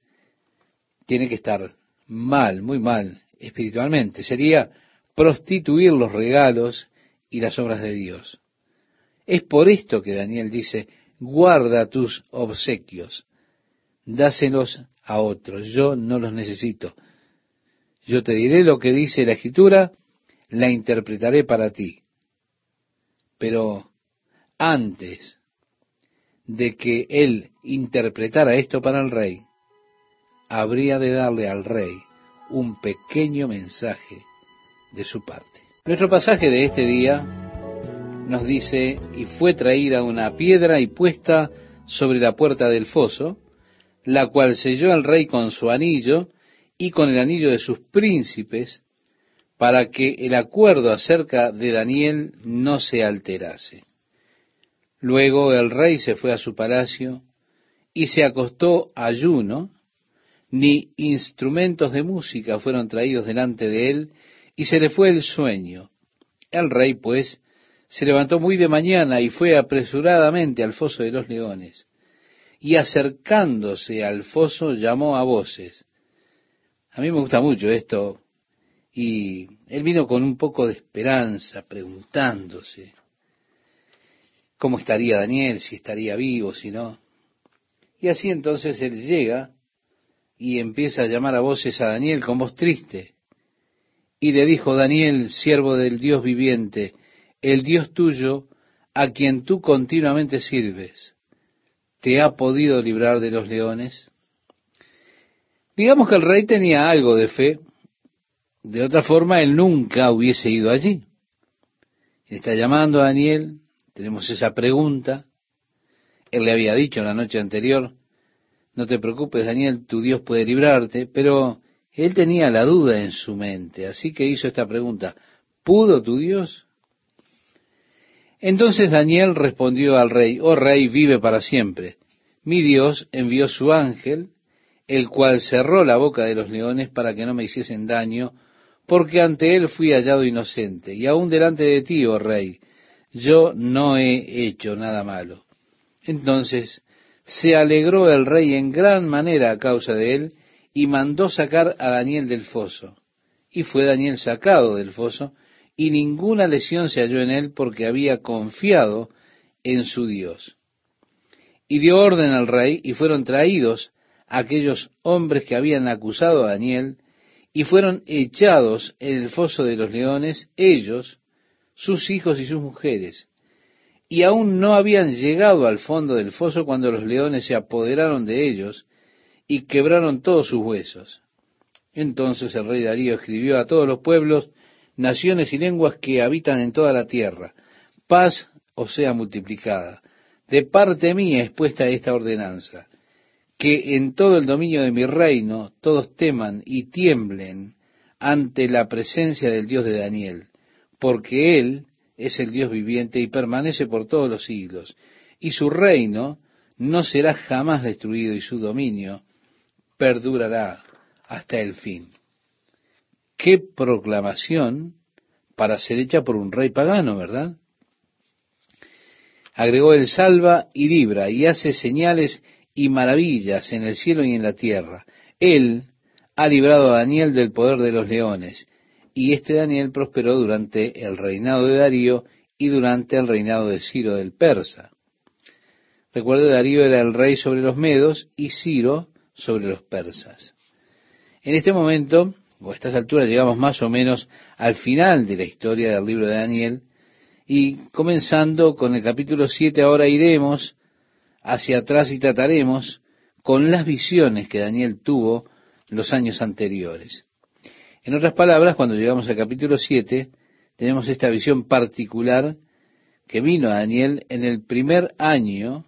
tiene que estar mal, muy mal espiritualmente. Sería prostituir los regalos y las obras de Dios. Es por esto que Daniel dice, guarda tus obsequios, dáselos a otros, yo no los necesito. Yo te diré lo que dice la escritura, la interpretaré para ti. Pero antes de que él interpretara esto para el rey, habría de darle al rey un pequeño mensaje de su parte. Nuestro pasaje de este día nos dice, y fue traída una piedra y puesta sobre la puerta del foso, la cual selló el rey con su anillo y con el anillo de sus príncipes, para que el acuerdo acerca de Daniel no se alterase. Luego el rey se fue a su palacio y se acostó ayuno, ni instrumentos de música fueron traídos delante de él, y se le fue el sueño. El rey, pues, se levantó muy de mañana y fue apresuradamente al foso de los leones, y acercándose al foso llamó a voces. A mí me gusta mucho esto, y él vino con un poco de esperanza, preguntándose cómo estaría Daniel, si estaría vivo, si no. Y así entonces él llega y empieza a llamar a voces a Daniel con voz triste. Y le dijo, Daniel, siervo del Dios viviente, el Dios tuyo, a quien tú continuamente sirves, ¿te ha podido librar de los leones? Digamos que el rey tenía algo de fe, de otra forma él nunca hubiese ido allí. Está llamando a Daniel, tenemos esa pregunta, él le había dicho la noche anterior, no te preocupes Daniel, tu Dios puede librarte, pero él tenía la duda en su mente, así que hizo esta pregunta, ¿pudo tu Dios? Entonces Daniel respondió al rey, oh rey, vive para siempre. Mi Dios envió su ángel, el cual cerró la boca de los leones para que no me hiciesen daño, porque ante él fui hallado inocente, y aún delante de ti, oh rey, yo no he hecho nada malo. Entonces se alegró el rey en gran manera a causa de él, y mandó sacar a Daniel del foso. Y fue Daniel sacado del foso, y ninguna lesión se halló en él porque había confiado en su Dios. Y dio orden al rey, y fueron traídos aquellos hombres que habían acusado a Daniel, y fueron echados en el foso de los leones, ellos, sus hijos y sus mujeres. Y aún no habían llegado al fondo del foso cuando los leones se apoderaron de ellos y quebraron todos sus huesos. Entonces el rey Darío escribió a todos los pueblos naciones y lenguas que habitan en toda la tierra. Paz os sea multiplicada. De parte mía es puesta esta ordenanza, que en todo el dominio de mi reino todos teman y tiemblen ante la presencia del Dios de Daniel, porque Él es el Dios viviente y permanece por todos los siglos, y su reino no será jamás destruido y su dominio perdurará hasta el fin qué proclamación para ser hecha por un rey pagano, ¿verdad? Agregó el salva y libra y hace señales y maravillas en el cielo y en la tierra. Él ha librado a Daniel del poder de los leones, y este Daniel prosperó durante el reinado de Darío y durante el reinado de Ciro del Persa. Recuerde, Darío era el rey sobre los medos y Ciro sobre los persas. En este momento, a estas alturas llegamos más o menos al final de la historia del libro de Daniel, y comenzando con el capítulo 7 ahora iremos hacia atrás y trataremos con las visiones que Daniel tuvo los años anteriores. En otras palabras, cuando llegamos al capítulo 7, tenemos esta visión particular que vino a Daniel en el primer año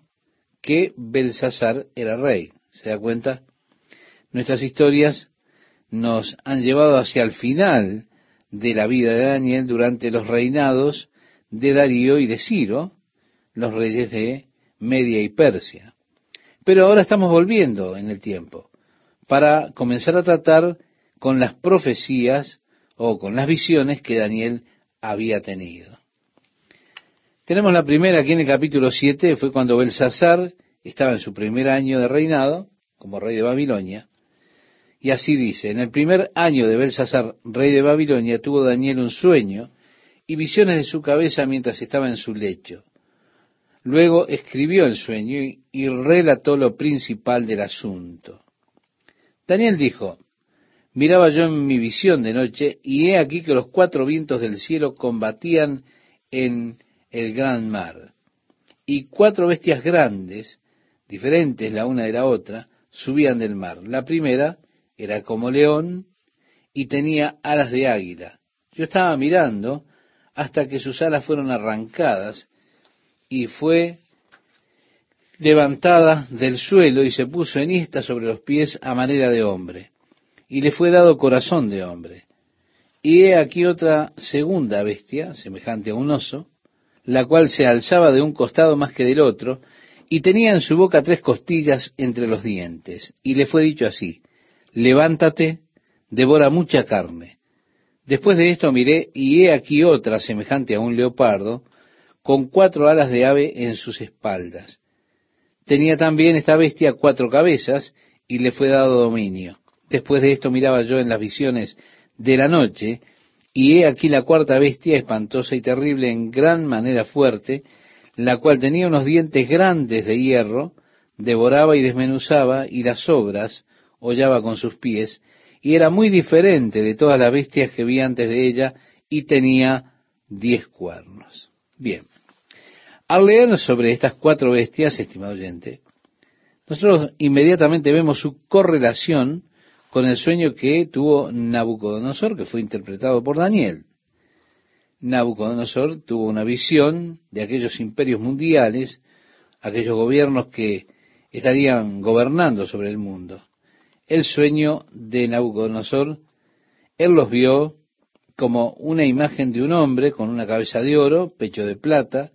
que Belsasar era rey. ¿Se da cuenta? Nuestras historias nos han llevado hacia el final de la vida de Daniel durante los reinados de Darío y de Ciro, los reyes de Media y Persia. Pero ahora estamos volviendo en el tiempo para comenzar a tratar con las profecías o con las visiones que Daniel había tenido. Tenemos la primera aquí en el capítulo 7, fue cuando Belsasar estaba en su primer año de reinado como rey de Babilonia, y así dice, en el primer año de Belsasar, rey de Babilonia, tuvo Daniel un sueño y visiones de su cabeza mientras estaba en su lecho. Luego escribió el sueño y, relató lo principal del asunto. Daniel dijo, miraba yo en mi visión de noche y he aquí que los cuatro vientos del cielo combatían en el gran mar. Y cuatro bestias grandes, diferentes la una de la otra, subían del mar. La primera era como león y tenía alas de águila. Yo estaba mirando hasta que sus alas fueron arrancadas y fue levantada del suelo y se puso en esta sobre los pies a manera de hombre, y le fue dado corazón de hombre. Y he aquí otra segunda bestia, semejante a un oso, la cual se alzaba de un costado más que del otro, y tenía en su boca tres costillas entre los dientes. Y le fue dicho así, levántate, devora mucha carne. Después de esto miré, y he aquí otra semejante a un leopardo, con cuatro alas de ave en sus espaldas. Tenía también esta bestia cuatro cabezas, y le fue dado dominio. Después de esto miraba yo en las visiones de la noche, y he aquí la cuarta bestia, espantosa y terrible en gran manera fuerte, la cual tenía unos dientes grandes de hierro, devoraba y desmenuzaba, y las obras hollaba con sus pies, y era muy diferente de todas las bestias que vi antes de ella, y tenía diez cuernos. Bien, al leer sobre estas cuatro bestias, estimado oyente, nosotros inmediatamente vemos su correlación con el sueño que tuvo Nabucodonosor, que fue interpretado por Daniel. Nabucodonosor tuvo una visión de aquellos imperios mundiales, aquellos gobiernos que estarían gobernando sobre el mundo. El sueño de Nabucodonosor, él los vio como una imagen de un hombre con una cabeza de oro, pecho de plata,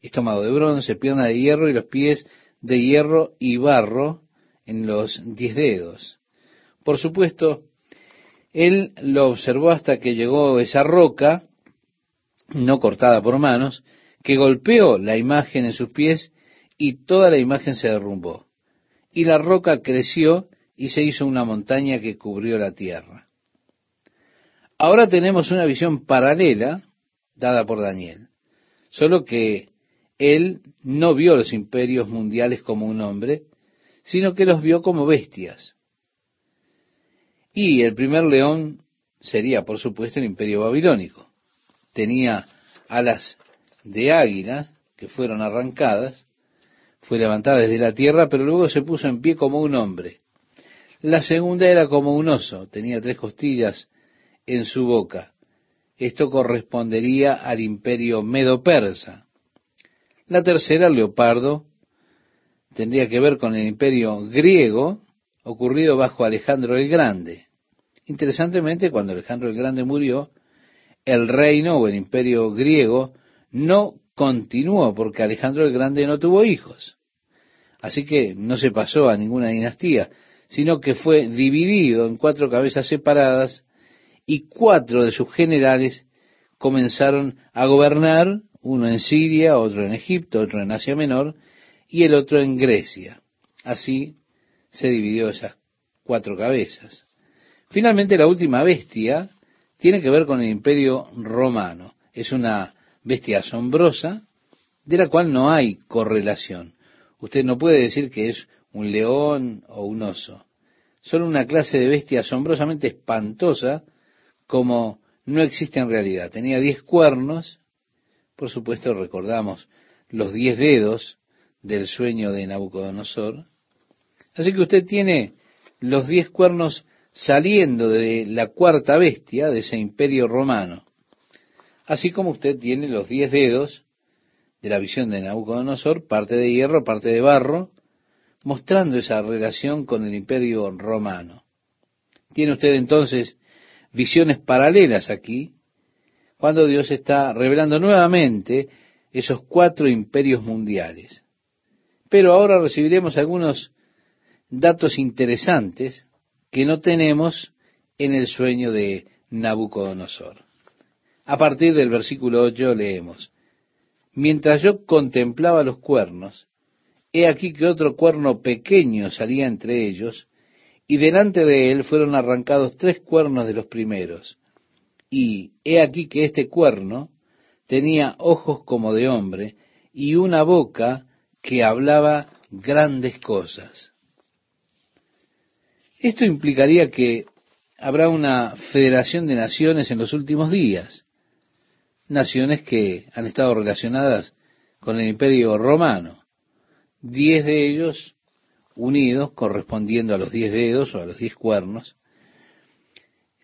estómago de bronce, pierna de hierro y los pies de hierro y barro en los diez dedos. Por supuesto, él lo observó hasta que llegó esa roca, no cortada por manos, que golpeó la imagen en sus pies y toda la imagen se derrumbó. Y la roca creció y se hizo una montaña que cubrió la tierra. Ahora tenemos una visión paralela dada por Daniel, solo que él no vio los imperios mundiales como un hombre, sino que los vio como bestias. Y el primer león sería, por supuesto, el imperio babilónico. Tenía alas de águila que fueron arrancadas, fue levantada desde la tierra, pero luego se puso en pie como un hombre. La segunda era como un oso, tenía tres costillas en su boca. Esto correspondería al imperio medo-persa. La tercera, leopardo, tendría que ver con el imperio griego ocurrido bajo Alejandro el Grande. Interesantemente, cuando Alejandro el Grande murió, el reino o el imperio griego no continuó porque Alejandro el Grande no tuvo hijos. Así que no se pasó a ninguna dinastía, sino que fue dividido en cuatro cabezas separadas y cuatro de sus generales comenzaron a gobernar, uno en Siria, otro en Egipto, otro en Asia Menor y el otro en Grecia. Así se dividió esas cuatro cabezas. Finalmente, la última bestia tiene que ver con el imperio romano. Es una bestia asombrosa de la cual no hay correlación. Usted no puede decir que es un león o un oso. Son una clase de bestia asombrosamente espantosa como no existe en realidad. Tenía diez cuernos, por supuesto recordamos los diez dedos del sueño de Nabucodonosor. Así que usted tiene los diez cuernos saliendo de la cuarta bestia de ese imperio romano. Así como usted tiene los diez dedos de la visión de Nabucodonosor, parte de hierro, parte de barro, mostrando esa relación con el imperio romano. Tiene usted entonces visiones paralelas aquí, cuando Dios está revelando nuevamente esos cuatro imperios mundiales. Pero ahora recibiremos algunos datos interesantes que no tenemos en el sueño de Nabucodonosor. A partir del versículo 8 leemos, Mientras yo contemplaba los cuernos, he aquí que otro cuerno pequeño salía entre ellos, y delante de él fueron arrancados tres cuernos de los primeros. Y he aquí que este cuerno tenía ojos como de hombre, y una boca que hablaba grandes cosas. Esto implicaría que habrá una federación de naciones en los últimos días, naciones que han estado relacionadas con el imperio romano, diez de ellos unidos correspondiendo a los diez dedos o a los diez cuernos.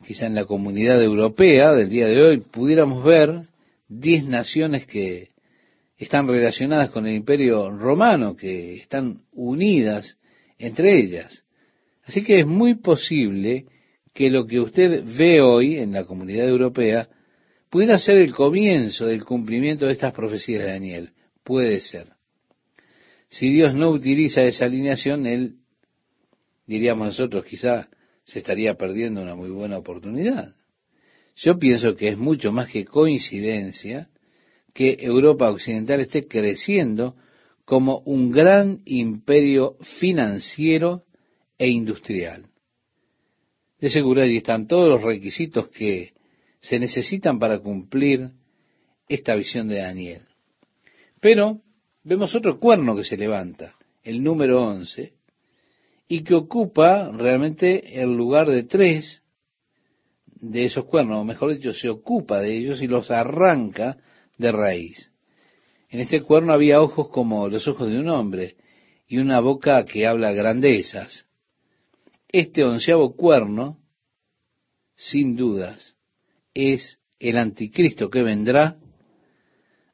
Quizá en la comunidad europea del día de hoy pudiéramos ver diez naciones que están relacionadas con el imperio romano, que están unidas entre ellas. Así que es muy posible que lo que usted ve hoy en la comunidad europea pudiera ser el comienzo del cumplimiento de estas profecías de Daniel. Puede ser. Si Dios no utiliza esa alineación, Él, diríamos nosotros, quizá se estaría perdiendo una muy buena oportunidad. Yo pienso que es mucho más que coincidencia que Europa Occidental esté creciendo como un gran imperio financiero e industrial. De seguro allí están todos los requisitos que se necesitan para cumplir esta visión de Daniel. Pero vemos otro cuerno que se levanta, el número 11, y que ocupa realmente el lugar de tres de esos cuernos, o mejor dicho, se ocupa de ellos y los arranca de raíz. En este cuerno había ojos como los ojos de un hombre y una boca que habla grandezas. Este onceavo cuerno, sin dudas, es el anticristo que vendrá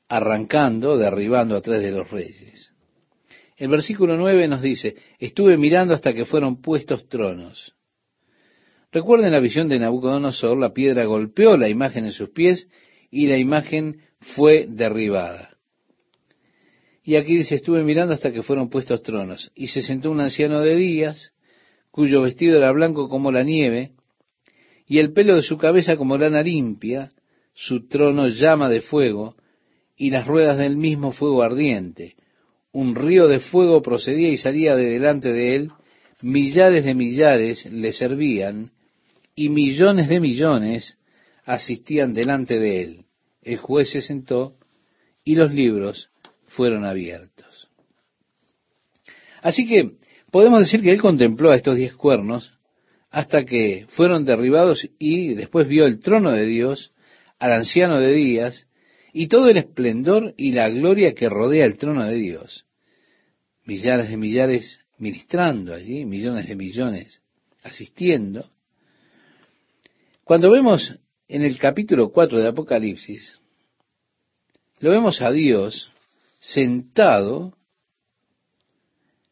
arrancando, derribando a tres de los reyes. El versículo 9 nos dice, estuve mirando hasta que fueron puestos tronos. Recuerden la visión de Nabucodonosor, la piedra golpeó la imagen en sus pies y la imagen fue derribada. Y aquí dice, estuve mirando hasta que fueron puestos tronos. Y se sentó un anciano de días, cuyo vestido era blanco como la nieve, y el pelo de su cabeza como lana limpia, su trono llama de fuego, y las ruedas del mismo fuego ardiente un río de fuego procedía y salía de delante de él, millares de millares le servían, y millones de millones asistían delante de él. El juez se sentó y los libros fueron abiertos. Así que podemos decir que él contempló a estos diez cuernos hasta que fueron derribados y después vio el trono de Dios, al anciano de días, y todo el esplendor y la gloria que rodea el trono de Dios. Millares de millares ministrando allí, millones de millones asistiendo. Cuando vemos en el capítulo 4 de Apocalipsis, lo vemos a Dios sentado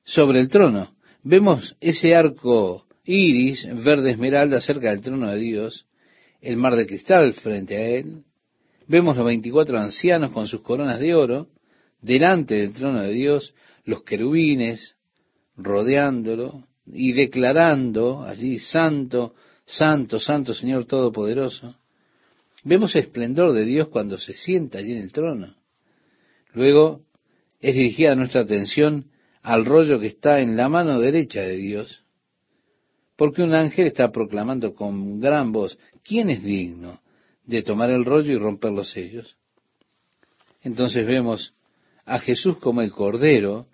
sobre el trono. Vemos ese arco iris verde esmeralda cerca del trono de Dios, el mar de cristal frente a él, Vemos los veinticuatro ancianos con sus coronas de oro delante del trono de Dios, los querubines rodeándolo y declarando allí, Santo, Santo, Santo Señor Todopoderoso. Vemos el esplendor de Dios cuando se sienta allí en el trono. Luego es dirigida nuestra atención al rollo que está en la mano derecha de Dios, porque un ángel está proclamando con gran voz, ¿quién es digno de tomar el rollo y romper los sellos. Entonces vemos a Jesús como el Cordero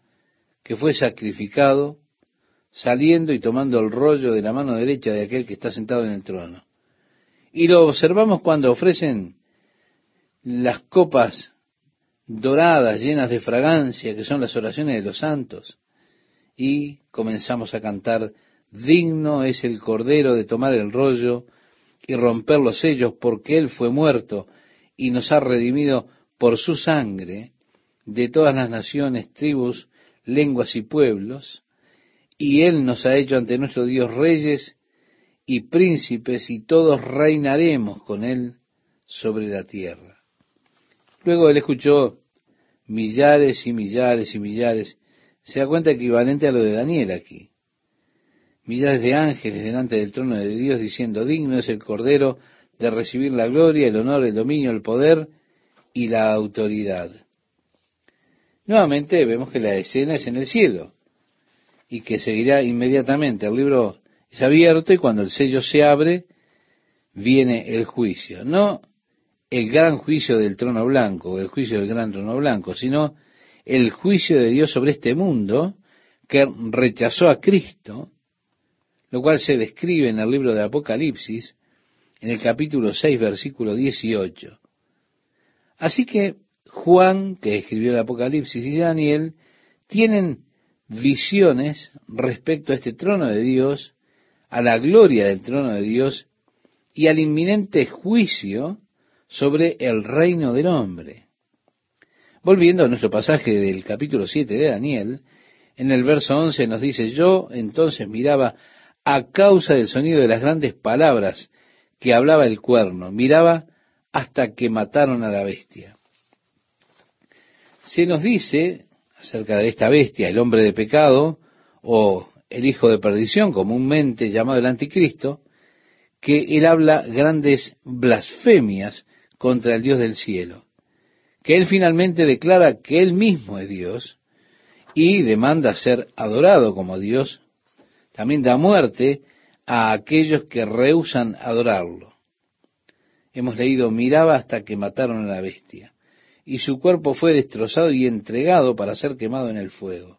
que fue sacrificado saliendo y tomando el rollo de la mano derecha de aquel que está sentado en el trono. Y lo observamos cuando ofrecen las copas doradas llenas de fragancia, que son las oraciones de los santos, y comenzamos a cantar, digno es el Cordero de tomar el rollo y romper los sellos, porque Él fue muerto y nos ha redimido por su sangre de todas las naciones, tribus, lenguas y pueblos, y Él nos ha hecho ante nuestro Dios reyes y príncipes, y todos reinaremos con Él sobre la tierra. Luego Él escuchó millares y millares y millares, se da cuenta equivalente a lo de Daniel aquí millares de ángeles delante del trono de Dios diciendo, digno es el Cordero de recibir la gloria, el honor, el dominio, el poder y la autoridad. Nuevamente vemos que la escena es en el cielo y que seguirá inmediatamente. El libro es abierto y cuando el sello se abre, viene el juicio. No el gran juicio del trono blanco, el juicio del gran trono blanco, sino el juicio de Dios sobre este mundo que rechazó a Cristo lo cual se describe en el libro de Apocalipsis, en el capítulo 6, versículo 18. Así que Juan, que escribió el Apocalipsis, y Daniel tienen visiones respecto a este trono de Dios, a la gloria del trono de Dios y al inminente juicio sobre el reino del hombre. Volviendo a nuestro pasaje del capítulo 7 de Daniel, en el verso 11 nos dice, yo entonces miraba a causa del sonido de las grandes palabras que hablaba el cuerno, miraba hasta que mataron a la bestia. Se nos dice acerca de esta bestia, el hombre de pecado o el hijo de perdición, comúnmente llamado el anticristo, que él habla grandes blasfemias contra el Dios del cielo, que él finalmente declara que él mismo es Dios y demanda ser adorado como Dios, también da muerte a aquellos que rehusan adorarlo. Hemos leído, miraba hasta que mataron a la bestia, y su cuerpo fue destrozado y entregado para ser quemado en el fuego.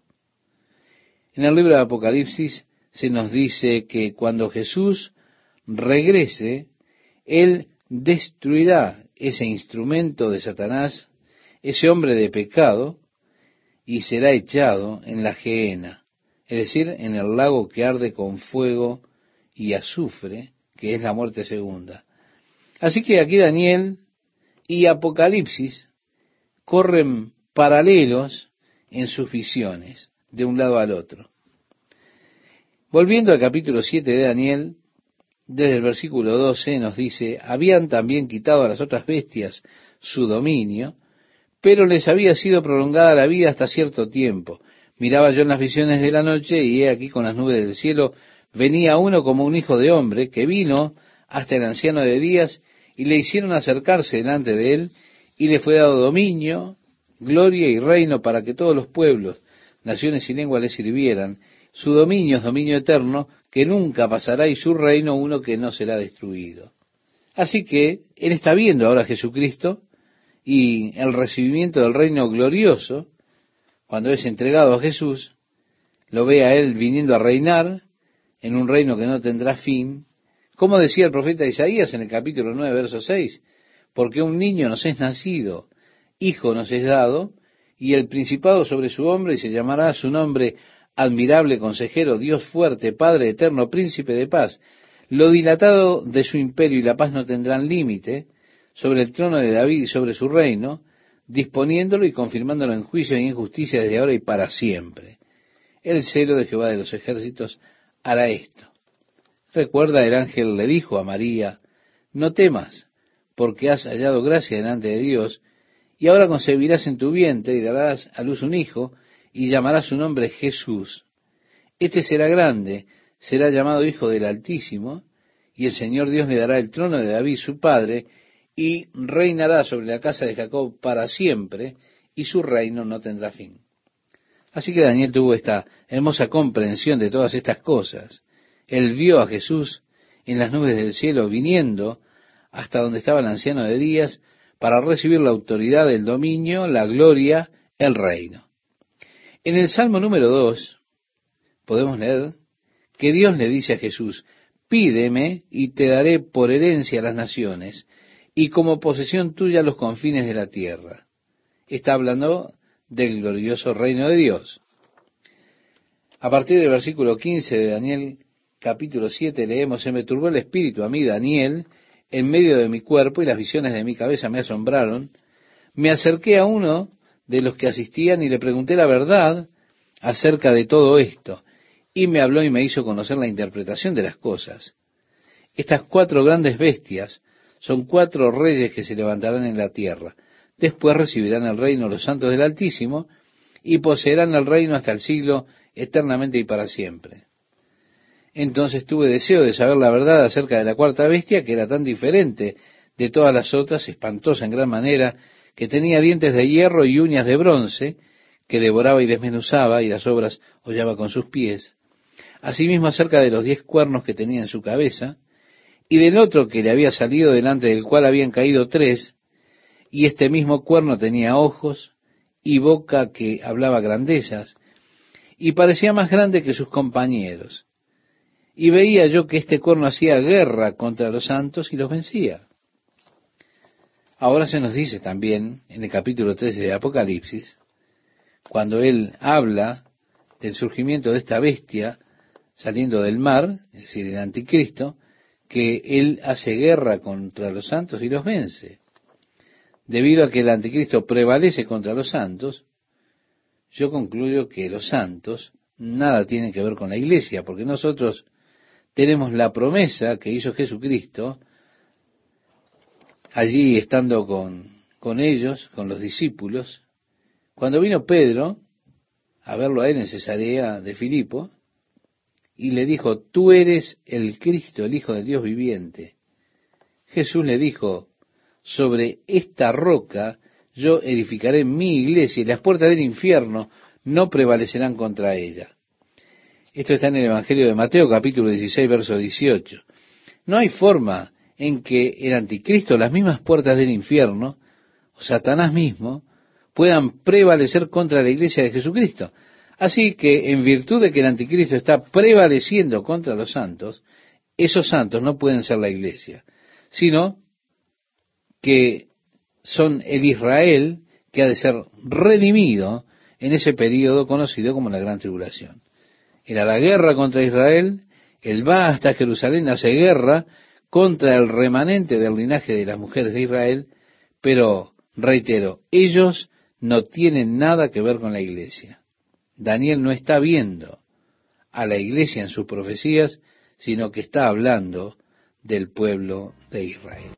En el libro de Apocalipsis se nos dice que cuando Jesús regrese, Él destruirá ese instrumento de Satanás, ese hombre de pecado, y será echado en la gehenna, es decir, en el lago que arde con fuego y azufre, que es la muerte segunda. Así que aquí Daniel y Apocalipsis corren paralelos en sus visiones, de un lado al otro. Volviendo al capítulo 7 de Daniel, desde el versículo 12 nos dice, habían también quitado a las otras bestias su dominio, pero les había sido prolongada la vida hasta cierto tiempo. Miraba yo en las visiones de la noche y he aquí con las nubes del cielo venía uno como un hijo de hombre que vino hasta el anciano de días y le hicieron acercarse delante de él y le fue dado dominio, gloria y reino para que todos los pueblos, naciones y lenguas le sirvieran. Su dominio es dominio eterno que nunca pasará y su reino uno que no será destruido. Así que él está viendo ahora a Jesucristo y el recibimiento del reino glorioso, cuando es entregado a Jesús, lo ve a él viniendo a reinar en un reino que no tendrá fin, como decía el profeta Isaías en el capítulo 9, verso 6, porque un niño nos es nacido, hijo nos es dado, y el principado sobre su hombre, y se llamará su nombre admirable consejero, Dios fuerte, Padre eterno, príncipe de paz. Lo dilatado de su imperio y la paz no tendrán límite, sobre el trono de David y sobre su reino, disponiéndolo y confirmándolo en juicio y en justicia desde ahora y para siempre. El celo de Jehová de los ejércitos hará esto. Recuerda, el ángel le dijo a María, no temas, porque has hallado gracia delante de Dios, y ahora concebirás en tu vientre y darás a luz un hijo, y llamarás su nombre Jesús. Este será grande, será llamado Hijo del Altísimo, y el Señor Dios le dará el trono de David su padre, y reinará sobre la casa de Jacob para siempre, y su reino no tendrá fin. Así que Daniel tuvo esta hermosa comprensión de todas estas cosas. Él vio a Jesús en las nubes del cielo viniendo hasta donde estaba el anciano de días para recibir la autoridad, el dominio, la gloria, el reino. En el Salmo número 2 podemos leer que Dios le dice a Jesús, pídeme y te daré por herencia las naciones y como posesión tuya los confines de la tierra. Está hablando del glorioso reino de Dios. A partir del versículo 15 de Daniel capítulo 7 leemos, se me turbó el espíritu a mí, Daniel, en medio de mi cuerpo y las visiones de mi cabeza me asombraron. Me acerqué a uno de los que asistían y le pregunté la verdad acerca de todo esto. Y me habló y me hizo conocer la interpretación de las cosas. Estas cuatro grandes bestias son cuatro reyes que se levantarán en la tierra. Después recibirán el reino los santos del Altísimo y poseerán el reino hasta el siglo eternamente y para siempre. Entonces tuve deseo de saber la verdad acerca de la cuarta bestia, que era tan diferente de todas las otras, espantosa en gran manera, que tenía dientes de hierro y uñas de bronce, que devoraba y desmenuzaba y las obras hollaba con sus pies. Asimismo acerca de los diez cuernos que tenía en su cabeza, y del otro que le había salido delante del cual habían caído tres, y este mismo cuerno tenía ojos y boca que hablaba grandezas, y parecía más grande que sus compañeros. Y veía yo que este cuerno hacía guerra contra los santos y los vencía. Ahora se nos dice también en el capítulo 13 de Apocalipsis, cuando él habla del surgimiento de esta bestia saliendo del mar, es decir, el anticristo, que él hace guerra contra los santos y los vence. debido a que el anticristo prevalece contra los santos, yo concluyo que los santos nada tienen que ver con la iglesia, porque nosotros tenemos la promesa que hizo Jesucristo allí estando con, con ellos, con los discípulos. Cuando vino Pedro a verlo a él en Cesarea de Filipo, y le dijo, tú eres el Cristo, el Hijo de Dios viviente. Jesús le dijo, sobre esta roca yo edificaré mi iglesia y las puertas del infierno no prevalecerán contra ella. Esto está en el Evangelio de Mateo capítulo 16, verso 18. No hay forma en que el anticristo, las mismas puertas del infierno, o Satanás mismo, puedan prevalecer contra la iglesia de Jesucristo. Así que en virtud de que el anticristo está prevaleciendo contra los santos, esos santos no pueden ser la iglesia, sino que son el Israel que ha de ser redimido en ese periodo conocido como la Gran Tribulación. Era la guerra contra Israel, él va hasta Jerusalén, hace guerra contra el remanente del linaje de las mujeres de Israel, pero, reitero, ellos no tienen nada que ver con la iglesia. Daniel no está viendo a la iglesia en sus profecías, sino que está hablando del pueblo de Israel.